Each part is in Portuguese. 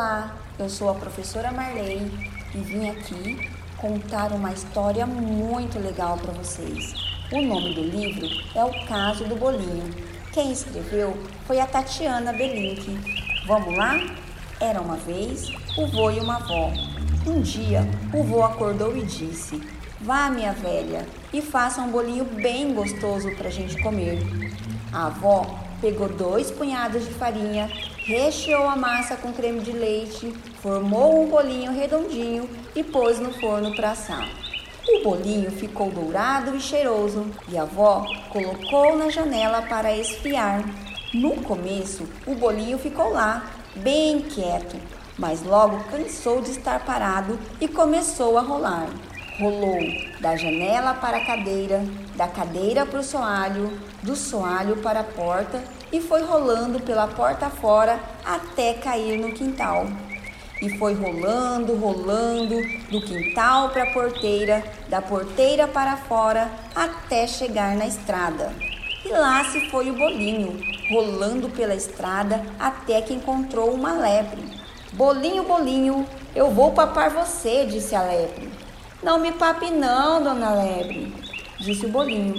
Olá, eu sou a professora Marley e vim aqui contar uma história muito legal para vocês. O nome do livro é O Caso do Bolinho. Quem escreveu foi a Tatiana Belink. Vamos lá? Era uma vez o vô e uma avó. Um dia, o vô acordou e disse: Vá, minha velha, e faça um bolinho bem gostoso para a gente comer. A avó pegou dois punhados de farinha, recheou a massa com creme de leite, formou um bolinho redondinho e pôs no forno para assar. O bolinho ficou dourado e cheiroso e a avó colocou na janela para esfriar. No começo, o bolinho ficou lá, bem quieto, mas logo cansou de estar parado e começou a rolar. Rolou da janela para a cadeira, da cadeira para o soalho, do soalho para a porta e foi rolando pela porta fora até cair no quintal. E foi rolando, rolando, do quintal para a porteira, da porteira para fora, até chegar na estrada. E lá se foi o bolinho, rolando pela estrada até que encontrou uma lebre. Bolinho, bolinho, eu vou papar você, disse a lebre. Não me pape não, dona Lebre, disse o bolinho.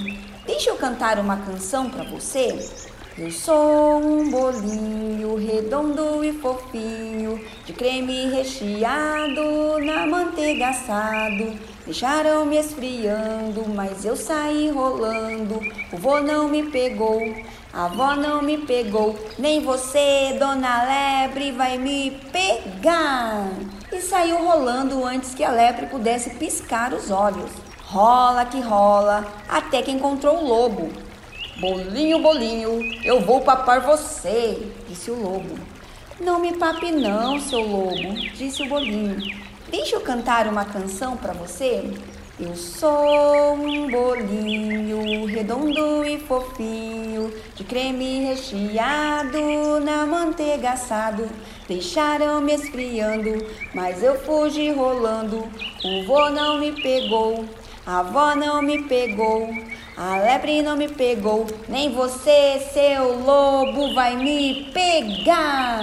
Deixa eu cantar uma canção para você. Eu sou um bolinho redondo e fofinho, de creme recheado, na manteiga assado. Deixaram-me esfriando, mas eu saí rolando. O vô não me pegou, a avó não me pegou, nem você, dona Lebre, vai me pegar e saiu rolando antes que a lepre pudesse piscar os olhos. Rola que rola, até que encontrou o lobo. Bolinho, bolinho, eu vou papar você, disse o lobo. Não me pape não, seu lobo, disse o bolinho. Deixa eu cantar uma canção para você. Eu sou um bolinho redondo e fofinho, de creme recheado, na manteiga assado. Deixaram-me esfriando, mas eu fugi rolando. O vô não me pegou, a avó não me pegou, a lebre não me pegou, nem você, seu lobo, vai me pegar.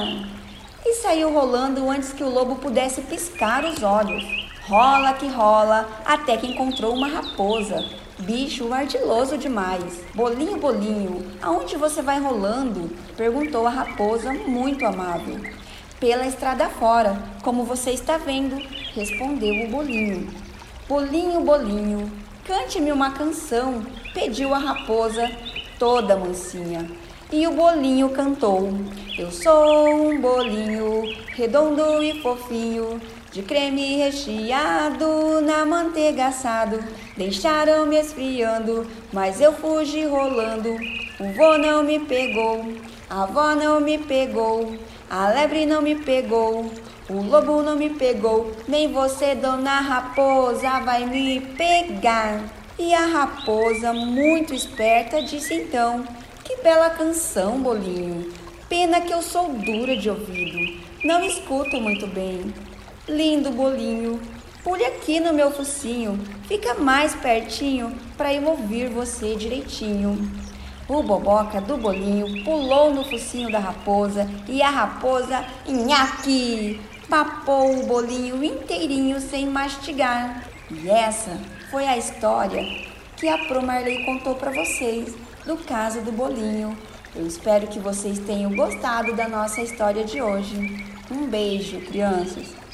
E saiu rolando antes que o lobo pudesse piscar os olhos. Rola que rola, até que encontrou uma raposa. Bicho ardiloso demais. Bolinho, bolinho, aonde você vai rolando? Perguntou a raposa, muito amável. Pela estrada fora, como você está vendo, respondeu o bolinho. Bolinho, bolinho, cante-me uma canção, pediu a raposa, toda mansinha. E o bolinho cantou: Eu sou um bolinho redondo e fofinho, de creme recheado, na manteiga assado. Deixaram-me esfriando, mas eu fugi rolando. O vô não me pegou, a avó não me pegou, a lebre não me pegou. O lobo não me pegou, nem você, dona raposa, vai me pegar. E a raposa, muito esperta, disse então: Que bela canção, bolinho. Pena que eu sou dura de ouvido, não escuto muito bem. Lindo bolinho, pule aqui no meu focinho, fica mais pertinho para eu ouvir você direitinho. O boboca do bolinho pulou no focinho da raposa e a raposa, nhaque, papou o bolinho inteirinho sem mastigar. E essa foi a história que a Pro Marley contou para vocês do caso do bolinho. Eu espero que vocês tenham gostado da nossa história de hoje. Um beijo, crianças!